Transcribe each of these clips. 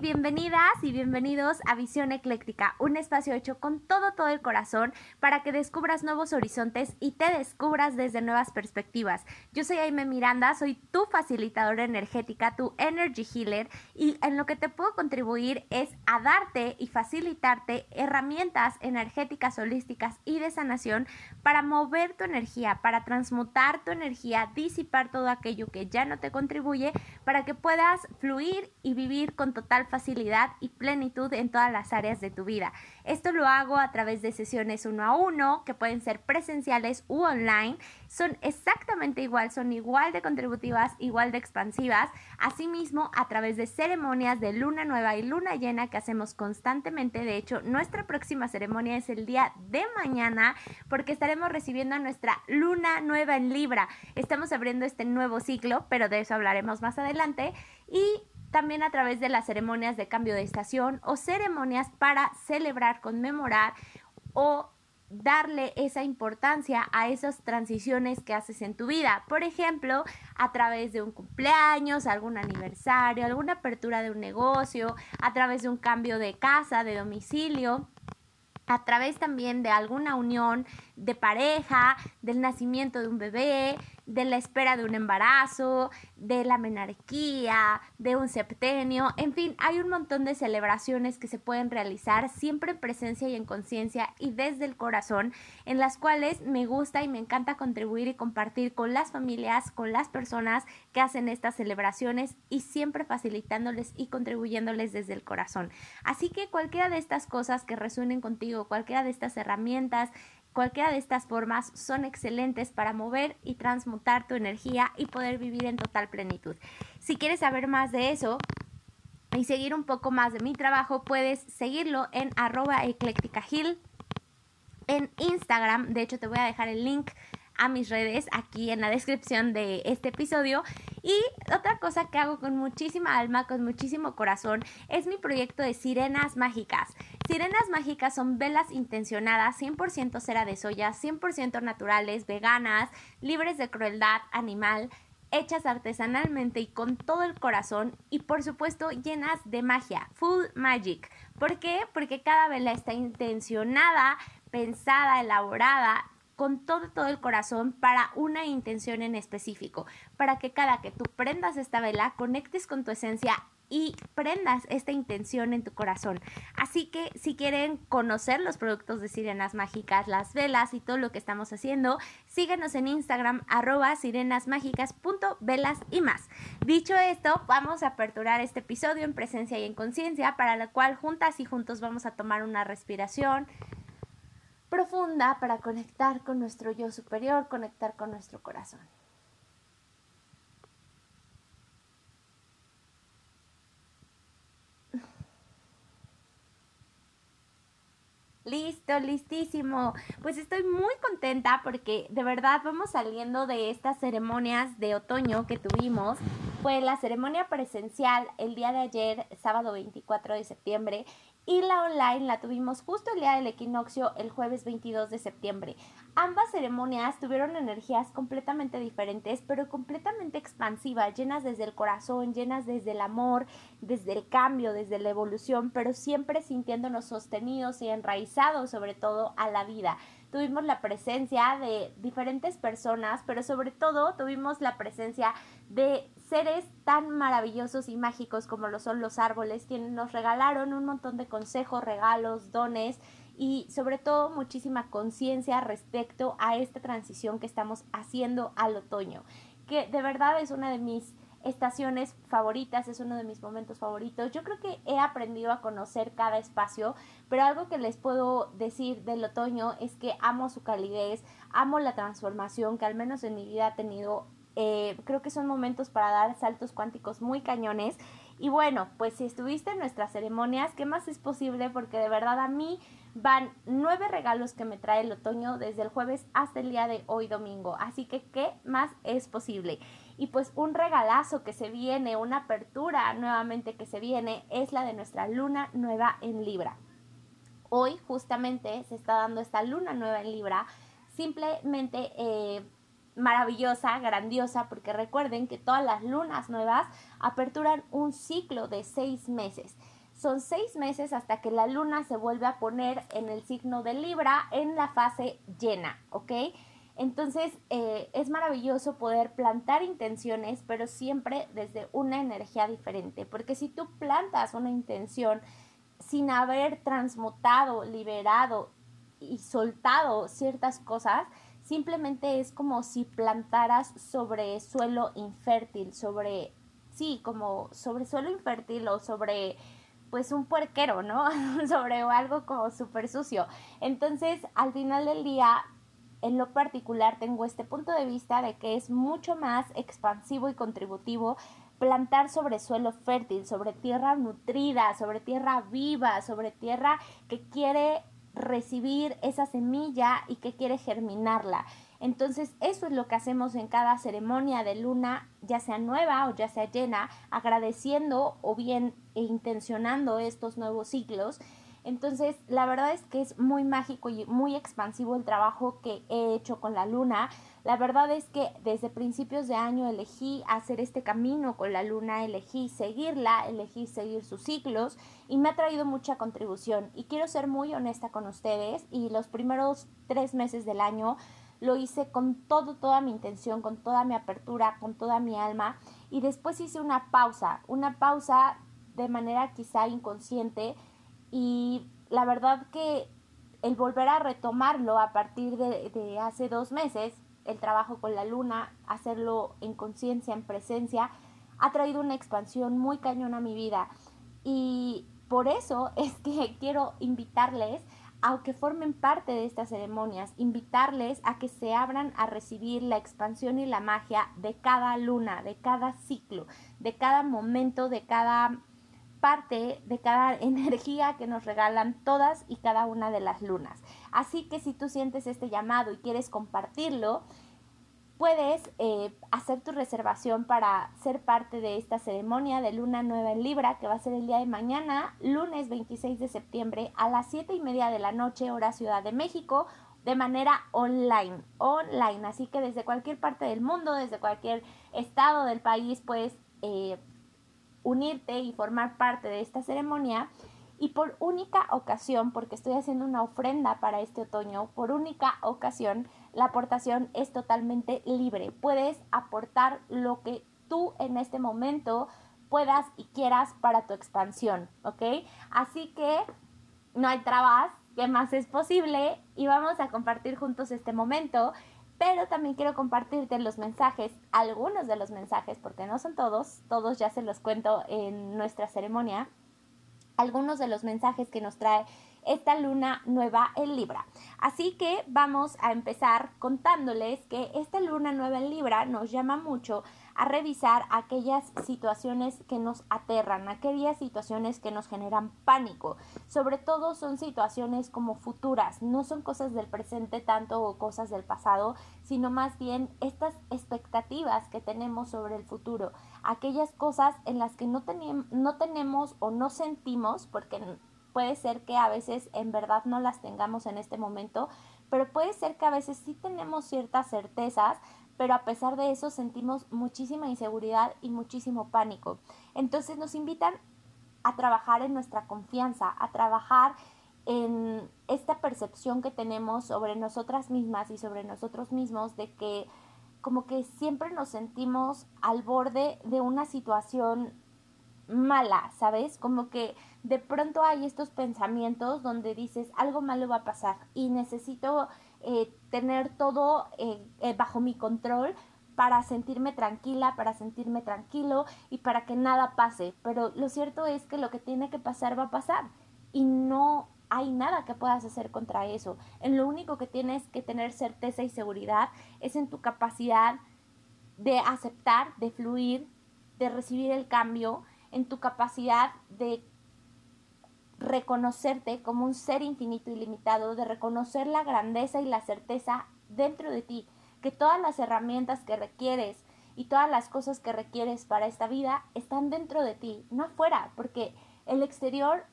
bienvenidas y bienvenidos a Visión Ecléctica, un espacio hecho con todo, todo el corazón para que descubras nuevos horizontes y te descubras desde nuevas perspectivas. Yo soy Aime Miranda, soy tu facilitadora energética, tu energy healer y en lo que te puedo contribuir es a darte y facilitarte herramientas energéticas holísticas y de sanación para mover tu energía, para transmutar tu energía, disipar todo aquello que ya no te contribuye, para que puedas fluir y vivir con total facilidad y plenitud en todas las áreas de tu vida. Esto lo hago a través de sesiones uno a uno, que pueden ser presenciales u online. Son exactamente igual, son igual de contributivas, igual de expansivas. Asimismo, a través de ceremonias de luna nueva y luna llena que hacemos constantemente. De hecho, nuestra próxima ceremonia es el día de mañana porque estaremos recibiendo nuestra luna nueva en Libra. Estamos abriendo este nuevo ciclo, pero de eso hablaremos más adelante. Y también a través de las ceremonias de cambio de estación o ceremonias para celebrar, conmemorar o darle esa importancia a esas transiciones que haces en tu vida. Por ejemplo, a través de un cumpleaños, algún aniversario, alguna apertura de un negocio, a través de un cambio de casa, de domicilio a través también de alguna unión de pareja, del nacimiento de un bebé, de la espera de un embarazo, de la menarquía, de un septenio, en fin, hay un montón de celebraciones que se pueden realizar siempre en presencia y en conciencia y desde el corazón, en las cuales me gusta y me encanta contribuir y compartir con las familias, con las personas que hacen estas celebraciones y siempre facilitándoles y contribuyéndoles desde el corazón. Así que cualquiera de estas cosas que resuenen contigo, cualquiera de estas herramientas, Cualquiera de estas formas son excelentes para mover y transmutar tu energía y poder vivir en total plenitud. Si quieres saber más de eso y seguir un poco más de mi trabajo, puedes seguirlo en arroba en Instagram. De hecho, te voy a dejar el link a mis redes aquí en la descripción de este episodio. Y otra cosa que hago con muchísima alma, con muchísimo corazón, es mi proyecto de sirenas mágicas. Sirenas mágicas son velas intencionadas, 100% cera de soya, 100% naturales, veganas, libres de crueldad animal hechas artesanalmente y con todo el corazón y por supuesto llenas de magia, full magic. ¿Por qué? Porque cada vela está intencionada, pensada, elaborada con todo, todo el corazón para una intención en específico, para que cada que tú prendas esta vela, conectes con tu esencia y prendas esta intención en tu corazón. Así que si quieren conocer los productos de Sirenas Mágicas, las velas y todo lo que estamos haciendo, síguenos en Instagram arroba sirenasmágicas.velas y más. Dicho esto, vamos a aperturar este episodio en presencia y en conciencia, para la cual juntas y juntos vamos a tomar una respiración profunda para conectar con nuestro yo superior, conectar con nuestro corazón. Listo, listísimo. Pues estoy muy contenta porque de verdad vamos saliendo de estas ceremonias de otoño que tuvimos. Fue la ceremonia presencial el día de ayer, sábado 24 de septiembre, y la online la tuvimos justo el día del equinoccio, el jueves 22 de septiembre. Ambas ceremonias tuvieron energías completamente diferentes, pero completamente expansivas, llenas desde el corazón, llenas desde el amor, desde el cambio, desde la evolución, pero siempre sintiéndonos sostenidos y enraizados sobre todo a la vida tuvimos la presencia de diferentes personas, pero sobre todo tuvimos la presencia de seres tan maravillosos y mágicos como lo son los árboles, quienes nos regalaron un montón de consejos, regalos, dones y sobre todo muchísima conciencia respecto a esta transición que estamos haciendo al otoño, que de verdad es una de mis estaciones favoritas, es uno de mis momentos favoritos. Yo creo que he aprendido a conocer cada espacio, pero algo que les puedo decir del otoño es que amo su calidez, amo la transformación que al menos en mi vida ha tenido. Eh, creo que son momentos para dar saltos cuánticos muy cañones. Y bueno, pues si estuviste en nuestras ceremonias, ¿qué más es posible? Porque de verdad a mí van nueve regalos que me trae el otoño desde el jueves hasta el día de hoy domingo. Así que, ¿qué más es posible? Y pues un regalazo que se viene, una apertura nuevamente que se viene, es la de nuestra luna nueva en Libra. Hoy justamente se está dando esta luna nueva en Libra. Simplemente... Eh, maravillosa, grandiosa, porque recuerden que todas las lunas nuevas aperturan un ciclo de seis meses. Son seis meses hasta que la luna se vuelve a poner en el signo de Libra en la fase llena, ¿ok? Entonces eh, es maravilloso poder plantar intenciones, pero siempre desde una energía diferente, porque si tú plantas una intención sin haber transmutado, liberado y soltado ciertas cosas, simplemente es como si plantaras sobre suelo infértil, sobre, sí, como sobre suelo infértil o sobre pues un puerquero, ¿no? sobre algo como súper sucio. Entonces, al final del día, en lo particular, tengo este punto de vista de que es mucho más expansivo y contributivo plantar sobre suelo fértil, sobre tierra nutrida, sobre tierra viva, sobre tierra que quiere recibir esa semilla y que quiere germinarla. Entonces, eso es lo que hacemos en cada ceremonia de luna, ya sea nueva o ya sea llena, agradeciendo o bien e intencionando estos nuevos ciclos. Entonces, la verdad es que es muy mágico y muy expansivo el trabajo que he hecho con la luna. La verdad es que desde principios de año elegí hacer este camino con la luna, elegí seguirla, elegí seguir sus ciclos y me ha traído mucha contribución. Y quiero ser muy honesta con ustedes y los primeros tres meses del año lo hice con todo, toda mi intención, con toda mi apertura, con toda mi alma y después hice una pausa, una pausa de manera quizá inconsciente y la verdad que el volver a retomarlo a partir de, hace dos meses, el trabajo con la luna, hacerlo en conciencia, en presencia, ha traído una expansión muy cañona a mi vida. Y por eso es que quiero invitarles aunque formen parte de estas ceremonias, invitarles a que se abran a recibir la expansión y la magia de cada luna, de cada ciclo, de cada momento, de cada parte, de cada energía que nos regalan todas y cada una de las lunas. Así que si tú sientes este llamado y quieres compartirlo, puedes eh, hacer tu reservación para ser parte de esta ceremonia de Luna Nueva en Libra, que va a ser el día de mañana, lunes 26 de septiembre, a las 7 y media de la noche, hora Ciudad de México, de manera online, online. Así que desde cualquier parte del mundo, desde cualquier estado del país, puedes eh, unirte y formar parte de esta ceremonia. Y por única ocasión, porque estoy haciendo una ofrenda para este otoño, por única ocasión, la aportación es totalmente libre. Puedes aportar lo que tú en este momento puedas y quieras para tu expansión, ¿ok? Así que no hay trabas, ¿qué más es posible? Y vamos a compartir juntos este momento, pero también quiero compartirte los mensajes, algunos de los mensajes, porque no son todos, todos ya se los cuento en nuestra ceremonia, algunos de los mensajes que nos trae esta luna nueva en Libra. Así que vamos a empezar contándoles que esta luna nueva en Libra nos llama mucho a revisar aquellas situaciones que nos aterran, aquellas situaciones que nos generan pánico. Sobre todo son situaciones como futuras, no son cosas del presente tanto o cosas del pasado, sino más bien estas expectativas que tenemos sobre el futuro, aquellas cosas en las que no, no tenemos o no sentimos, porque puede ser que a veces en verdad no las tengamos en este momento, pero puede ser que a veces sí tenemos ciertas certezas, pero a pesar de eso sentimos muchísima inseguridad y muchísimo pánico. Entonces nos invitan a trabajar en nuestra confianza, a trabajar en esta percepción que tenemos sobre nosotras mismas y sobre nosotros mismos de que como que siempre nos sentimos al borde de una situación mala, ¿sabes? Como que de pronto hay estos pensamientos donde dices algo malo va a pasar y necesito eh, tener todo eh, eh, bajo mi control para sentirme tranquila, para sentirme tranquilo y para que nada pase. Pero lo cierto es que lo que tiene que pasar va a pasar y no hay nada que puedas hacer contra eso. En lo único que tienes que tener certeza y seguridad es en tu capacidad de aceptar, de fluir, de recibir el cambio, en tu capacidad de reconocerte como un ser infinito y limitado, de reconocer la grandeza y la certeza dentro de ti, que todas las herramientas que requieres y todas las cosas que requieres para esta vida están dentro de ti, no afuera, porque el exterior,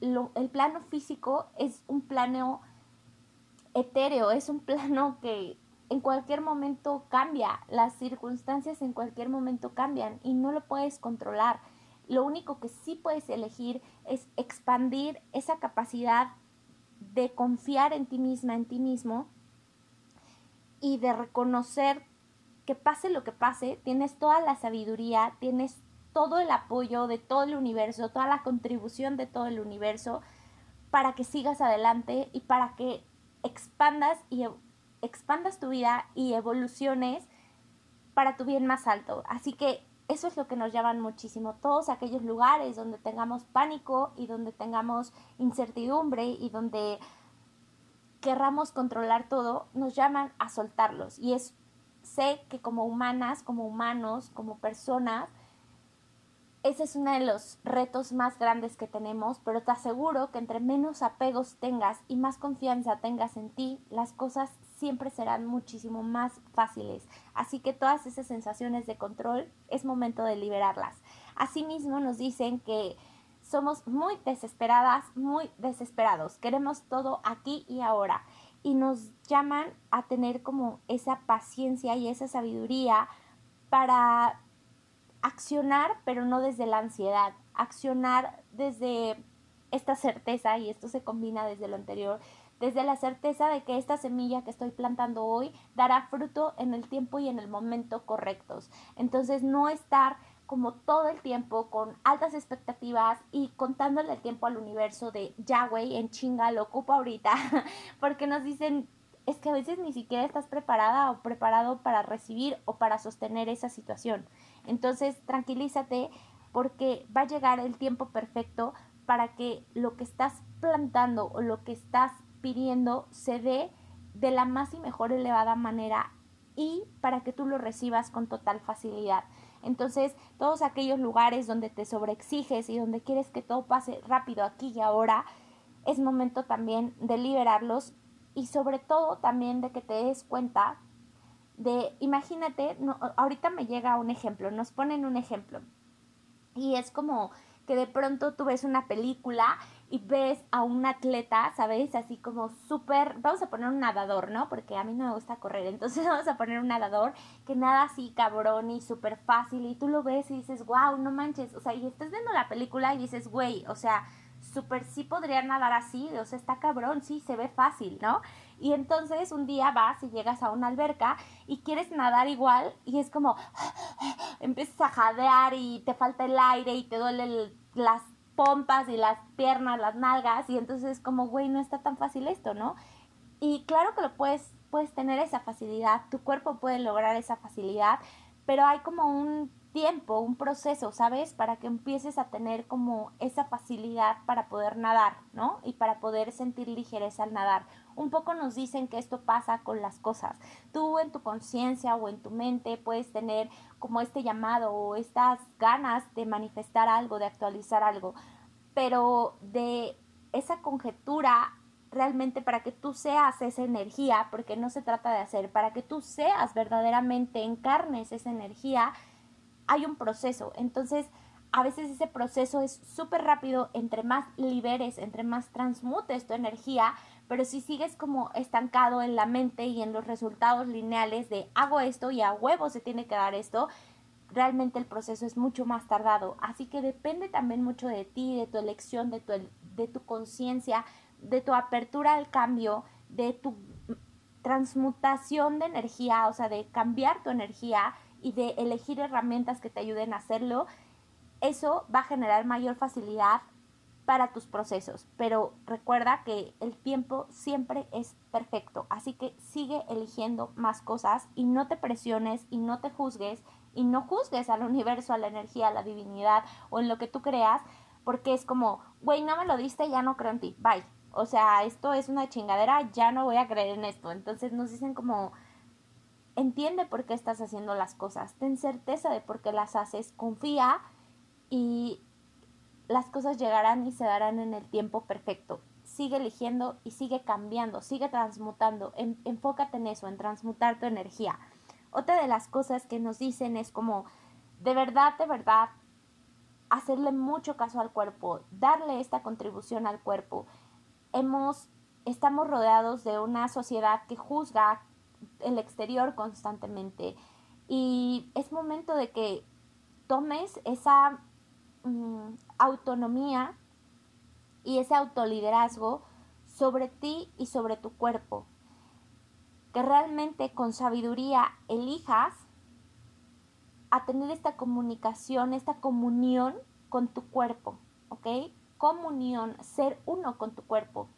el plano físico es un plano etéreo, es un plano que en cualquier momento cambia, las circunstancias en cualquier momento cambian y no lo puedes controlar. Lo único que sí puedes elegir es expandir esa capacidad de confiar en ti misma, en ti mismo y de reconocer que pase lo que pase, tienes toda la sabiduría, tienes todo el apoyo de todo el universo, toda la contribución de todo el universo para que sigas adelante y para que expandas y expandas tu vida y evoluciones para tu bien más alto. Así que eso es lo que nos llaman muchísimo. Todos aquellos lugares donde tengamos pánico y donde tengamos incertidumbre y donde querramos controlar todo, nos llaman a soltarlos. Y es, sé que como humanas, como humanos, como personas, ese es uno de los retos más grandes que tenemos, pero te aseguro que entre menos apegos tengas y más confianza tengas en ti, las cosas siempre serán muchísimo más fáciles. Así que todas esas sensaciones de control es momento de liberarlas. Asimismo nos dicen que somos muy desesperadas, muy desesperados. Queremos todo aquí y ahora. Y nos llaman a tener como esa paciencia y esa sabiduría para accionar, pero no desde la ansiedad, accionar desde esta certeza, y esto se combina desde lo anterior, desde la certeza de que esta semilla que estoy plantando hoy dará fruto en el tiempo y en el momento correctos. Entonces no estar como todo el tiempo con altas expectativas y contándole el tiempo al universo de ya güey, en chinga lo ocupo ahorita, porque nos dicen es que a veces ni siquiera estás preparada o preparado para recibir o para sostener esa situación. Entonces, tranquilízate porque va a llegar el tiempo perfecto para que lo que estás plantando o lo que estás pidiendo se dé de la más y mejor elevada manera y para que tú lo recibas con total facilidad. Entonces, todos aquellos lugares donde te sobreexiges y donde quieres que todo pase rápido aquí y ahora, es momento también de liberarlos y sobre todo también de que te des cuenta de, imagínate, no, ahorita me llega un ejemplo, nos ponen un ejemplo y es como que de pronto tú ves una película y ves a un atleta, ¿sabes? Así como súper, vamos a poner un nadador, ¿no? Porque a mí no me gusta correr, entonces vamos a poner un nadador que nada así cabrón y súper fácil y tú lo ves y dices, wow, no manches, o sea, y estás viendo la película y dices, güey, o sea, súper sí podría nadar así, o sea, está cabrón, sí, se ve fácil, ¿no? Y entonces un día vas y llegas a una alberca y quieres nadar igual y es como, empiezas a jadear y te falta el aire y te duelen las pompas y las piernas, las nalgas y entonces es como, güey, no está tan fácil esto, ¿no? Y claro que lo puedes, puedes tener esa facilidad, tu cuerpo puede lograr esa facilidad, pero hay como un tiempo, un proceso, ¿sabes? Para que empieces a tener como esa facilidad para poder nadar, ¿no? Y para poder sentir ligereza al nadar. Un poco nos dicen que esto pasa con las cosas. Tú en tu conciencia o en tu mente puedes tener como este llamado o estas ganas de manifestar algo, de actualizar algo, pero de esa conjetura realmente para que tú seas esa energía, porque no se trata de hacer, para que tú seas verdaderamente, encarnes esa energía, hay un proceso. Entonces, a veces ese proceso es súper rápido, entre más liberes, entre más transmutes tu energía, pero si sigues como estancado en la mente y en los resultados lineales de hago esto y a huevo se tiene que dar esto, realmente el proceso es mucho más tardado. Así que depende también mucho de ti, de tu elección, de tu, de tu conciencia, de tu apertura al cambio, de tu transmutación de energía, o sea, de cambiar tu energía y de elegir herramientas que te ayuden a hacerlo, eso va a generar mayor facilidad para tus procesos. Pero recuerda que el tiempo siempre es perfecto, así que sigue eligiendo más cosas y no te presiones y no te juzgues y no juzgues al universo, a la energía, a la divinidad o en lo que tú creas, porque es como, güey, no me lo diste, ya no creo en ti, bye. O sea, esto es una chingadera, ya no voy a creer en esto. Entonces nos dicen como, entiende por qué estás haciendo las cosas, ten certeza de por qué las haces, confía y las cosas llegarán y se darán en el tiempo perfecto. Sigue eligiendo y sigue cambiando, sigue transmutando, enfócate en eso, en transmutar tu energía. Otra de las cosas que nos dicen es como, de verdad, de verdad, hacerle mucho caso al cuerpo, darle esta contribución al cuerpo. Hemos, estamos rodeados de una sociedad que juzga, el exterior constantemente. Y es momento de que tomes esa mm, autonomía y ese autoliderazgo sobre ti y sobre tu cuerpo. Que realmente con sabiduría elijas a tener esta comunicación, esta comunión con tu cuerpo, ¿ok? Comunión, ser uno con tu cuerpo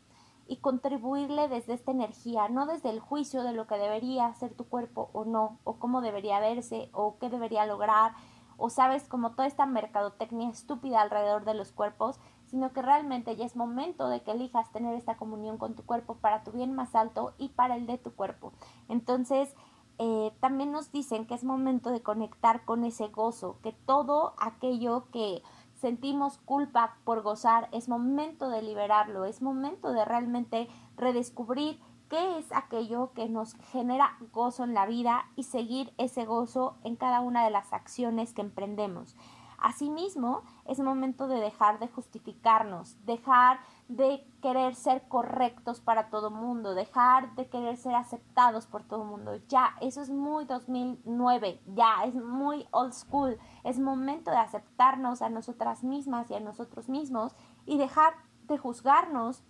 y contribuirle desde esta energía, no desde el juicio de lo que debería ser tu cuerpo o no, o cómo debería verse, o qué debería lograr, o sabes, como toda esta mercadotecnia estúpida alrededor de los cuerpos, sino que realmente ya es momento de que elijas tener esta comunión con tu cuerpo para tu bien más alto y para el de tu cuerpo. Entonces, eh, también nos dicen que es momento de conectar con ese gozo, que todo aquello que sentimos culpa por gozar, es momento de liberarlo, es momento de realmente redescubrir qué es aquello que nos genera gozo en la vida y seguir ese gozo en cada una de las acciones que emprendemos. Asimismo, es momento de dejar de justificarnos, dejar de querer ser correctos para todo mundo, dejar de querer ser aceptados por todo mundo. Ya, eso es muy 2009, ya, es muy old school. Es momento de aceptarnos a nosotras mismas y a nosotros mismos y dejar de juzgarnos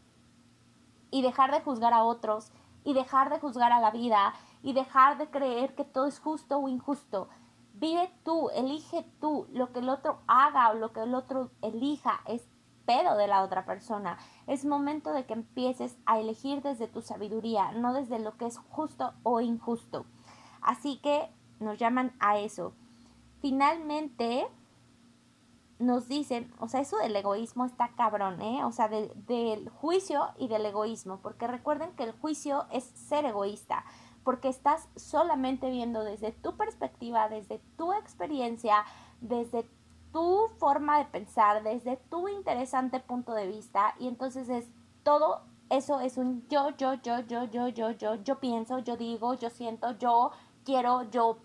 y dejar de juzgar a otros y dejar de juzgar a la vida y dejar de creer que todo es justo o injusto. Vive tú, elige tú, lo que el otro haga o lo que el otro elija es pedo de la otra persona. Es momento de que empieces a elegir desde tu sabiduría, no desde lo que es justo o injusto. Así que nos llaman a eso. Finalmente, nos dicen, o sea, eso del egoísmo está cabrón, ¿eh? O sea, del juicio y del egoísmo, porque recuerden que el juicio es ser egoísta porque estás solamente viendo desde tu perspectiva, desde tu experiencia, desde tu forma de pensar, desde tu interesante punto de vista y entonces es todo eso es un yo, yo, yo, yo, yo, yo, yo, yo pienso, yo digo, yo siento, yo quiero, yo,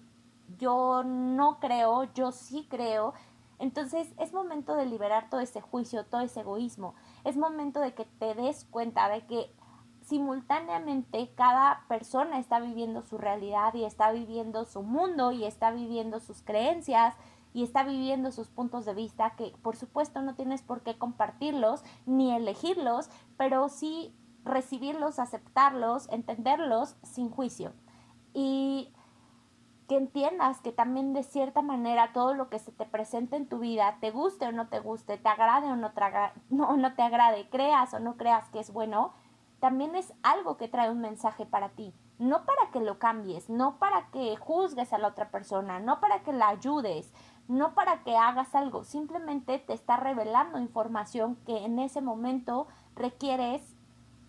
yo no creo, yo sí creo. Entonces es momento de liberar todo ese juicio, todo ese egoísmo. Es momento de que te des cuenta de que simultáneamente cada persona está viviendo su realidad y está viviendo su mundo y está viviendo sus creencias y está viviendo sus puntos de vista que por supuesto no tienes por qué compartirlos ni elegirlos, pero sí recibirlos, aceptarlos, entenderlos sin juicio. Y que entiendas que también de cierta manera todo lo que se te presente en tu vida, te guste o no te guste, te agrade o no, no te agrade, creas o no creas que es bueno, también es algo que trae un mensaje para ti. No para que lo cambies, no para que juzgues a la otra persona, no para que la ayudes, no para que hagas algo, simplemente te está revelando información que en ese momento requieres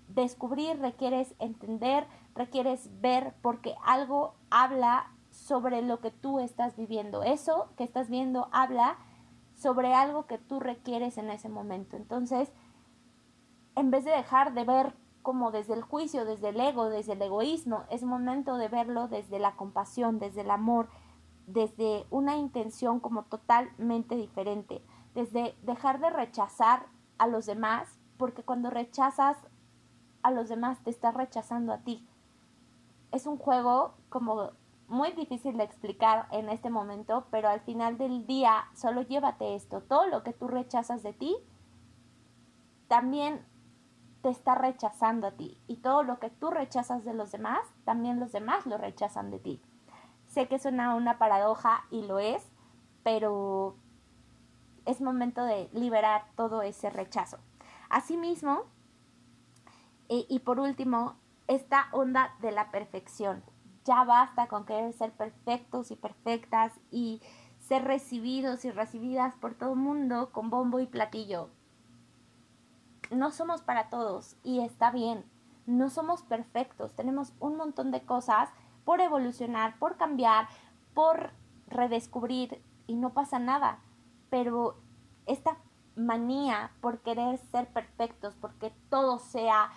descubrir, requieres entender, requieres ver, porque algo habla sobre lo que tú estás viviendo. Eso que estás viendo habla sobre algo que tú requieres en ese momento. Entonces, en vez de dejar de ver como desde el juicio, desde el ego, desde el egoísmo. Es momento de verlo desde la compasión, desde el amor, desde una intención como totalmente diferente, desde dejar de rechazar a los demás, porque cuando rechazas a los demás te estás rechazando a ti. Es un juego como muy difícil de explicar en este momento, pero al final del día solo llévate esto, todo lo que tú rechazas de ti, también te está rechazando a ti y todo lo que tú rechazas de los demás, también los demás lo rechazan de ti. Sé que suena una paradoja y lo es, pero es momento de liberar todo ese rechazo. Asimismo, y, y por último, esta onda de la perfección. Ya basta con querer ser perfectos y perfectas y ser recibidos y recibidas por todo el mundo con bombo y platillo no somos para todos y está bien. No somos perfectos, tenemos un montón de cosas por evolucionar, por cambiar, por redescubrir y no pasa nada. Pero esta manía por querer ser perfectos, porque todo sea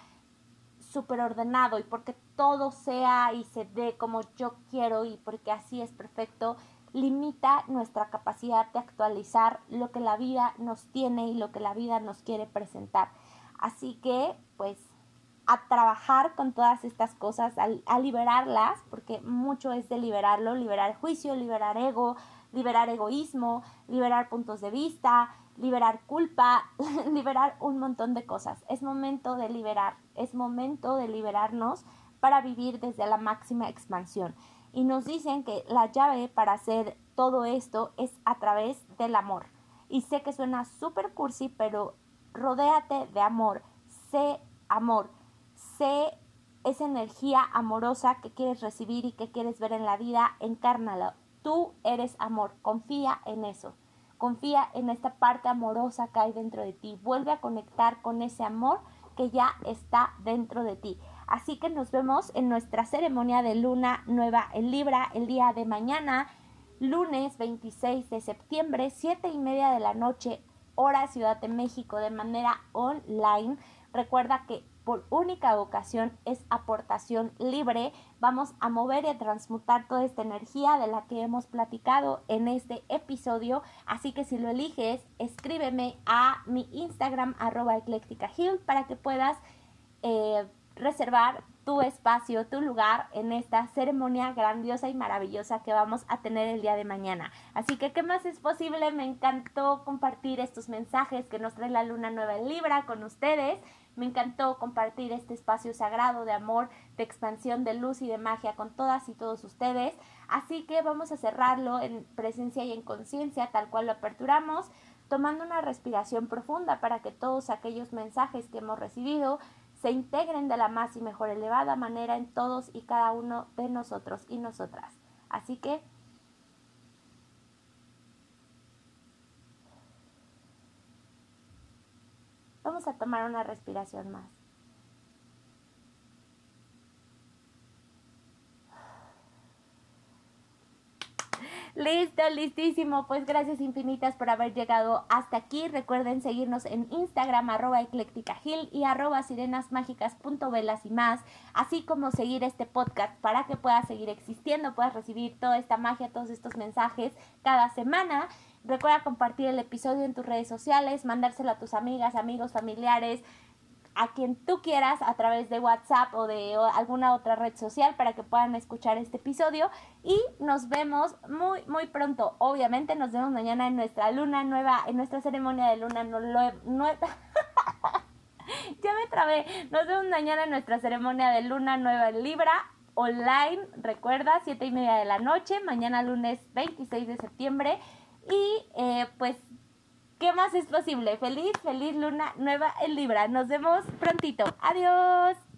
súper ordenado y porque todo sea y se dé como yo quiero y porque así es perfecto, limita nuestra capacidad de actualizar lo que la vida nos tiene y lo que la vida nos quiere presentar. Así que, pues, a trabajar con todas estas cosas, a, liberarlas, porque mucho es de liberarlo, liberar juicio, liberar ego, liberar egoísmo, liberar puntos de vista, liberar culpa, liberar un montón de cosas. Es momento de liberar, es momento de liberarnos para vivir desde la máxima expansión. Y nos dicen que la llave para hacer todo esto es a través del amor. Y sé que suena súper cursi, pero rodéate de amor, sé amor sé esa energía amorosa que quieres recibir y que quieres ver en la vida, encárnala. Tú eres amor, confía en eso. Confía en esta parte amorosa que hay dentro de ti. Vuelve a conectar con ese amor que ya está dentro de ti. Así que nos vemos en nuestra ceremonia de luna nueva en Libra el día de mañana, lunes 26 de septiembre, 7 y media de la noche, hora Ciudad de México, de manera online. Recuerda que por única ocasión es aportación libre. Vamos a mover y a transmutar toda esta energía de la que hemos platicado en este episodio. Así que si lo eliges, escríbeme a mi Instagram arroba para que puedas eh, reservar tu espacio, tu lugar en esta ceremonia grandiosa y maravillosa que vamos a tener el día de mañana. Así que, ¿qué más es posible? Me encantó compartir estos mensajes que nos trae la luna nueva en Libra con ustedes. Me encantó compartir este espacio sagrado de amor, de expansión, de luz y de magia con todas y todos ustedes. Así que vamos a cerrarlo en presencia y en conciencia, tal cual lo aperturamos, tomando una respiración profunda para que todos aquellos mensajes que hemos recibido se integren de la más y mejor elevada manera en todos y cada uno de nosotros y nosotras. Así que Vamos a tomar una respiración más. Listo, listísimo. Pues gracias infinitas por haber llegado hasta aquí. Recuerden seguirnos en Instagram, arroba eclécticagil y arroba sirenasmágicas.velas y más. Así como seguir este podcast para que pueda seguir existiendo, puedas recibir toda esta magia, todos estos mensajes cada semana. Recuerda compartir el episodio en tus redes sociales, mandárselo a tus amigas, amigos, familiares, a quien tú quieras a través de WhatsApp o de alguna otra red social para que puedan escuchar este episodio y nos vemos muy muy pronto. Obviamente nos vemos mañana en nuestra luna nueva, en nuestra ceremonia de luna nueva. ya me trabé. Nos vemos mañana en nuestra ceremonia de luna nueva en Libra online. Recuerda, siete y media de la noche, mañana lunes 26 de septiembre. Y eh, pues, ¿qué más es posible? Feliz, feliz luna nueva en Libra. Nos vemos prontito. Adiós.